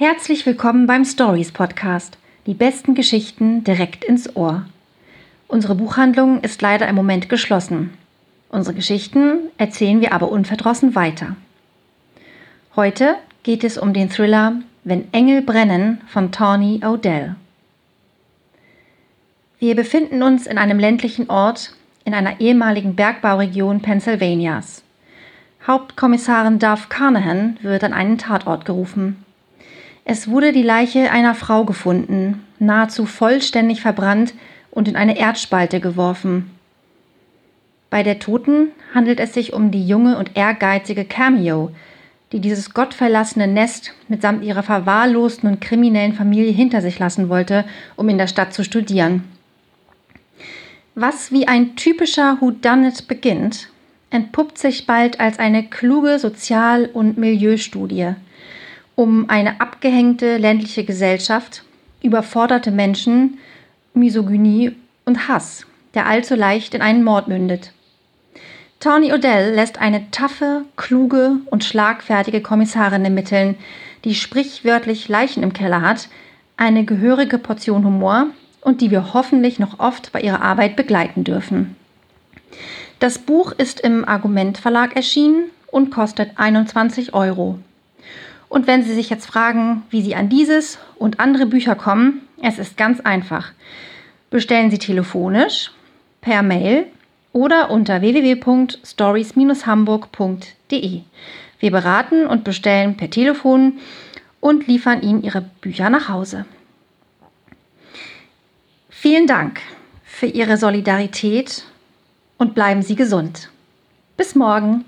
Herzlich willkommen beim Stories Podcast. Die besten Geschichten direkt ins Ohr. Unsere Buchhandlung ist leider im Moment geschlossen. Unsere Geschichten erzählen wir aber unverdrossen weiter. Heute geht es um den Thriller Wenn Engel brennen von Tawny O'Dell. Wir befinden uns in einem ländlichen Ort in einer ehemaligen Bergbauregion Pennsylvanias. Hauptkommissarin Duff Carnahan wird an einen Tatort gerufen. Es wurde die Leiche einer Frau gefunden, nahezu vollständig verbrannt und in eine Erdspalte geworfen. Bei der Toten handelt es sich um die junge und ehrgeizige Cameo, die dieses gottverlassene Nest mitsamt ihrer verwahrlosten und kriminellen Familie hinter sich lassen wollte, um in der Stadt zu studieren. Was wie ein typischer Whodunit beginnt, entpuppt sich bald als eine kluge Sozial- und Milieustudie – um eine abgehängte ländliche Gesellschaft, überforderte Menschen, Misogynie und Hass, der allzu leicht in einen Mord mündet. Tawny Odell lässt eine taffe, kluge und schlagfertige Kommissarin ermitteln, die sprichwörtlich Leichen im Keller hat, eine gehörige Portion Humor und die wir hoffentlich noch oft bei ihrer Arbeit begleiten dürfen. Das Buch ist im Argument Verlag erschienen und kostet 21 Euro. Und wenn Sie sich jetzt fragen, wie Sie an dieses und andere Bücher kommen, es ist ganz einfach. Bestellen Sie telefonisch, per Mail oder unter www.stories-hamburg.de. Wir beraten und bestellen per Telefon und liefern Ihnen Ihre Bücher nach Hause. Vielen Dank für Ihre Solidarität und bleiben Sie gesund. Bis morgen.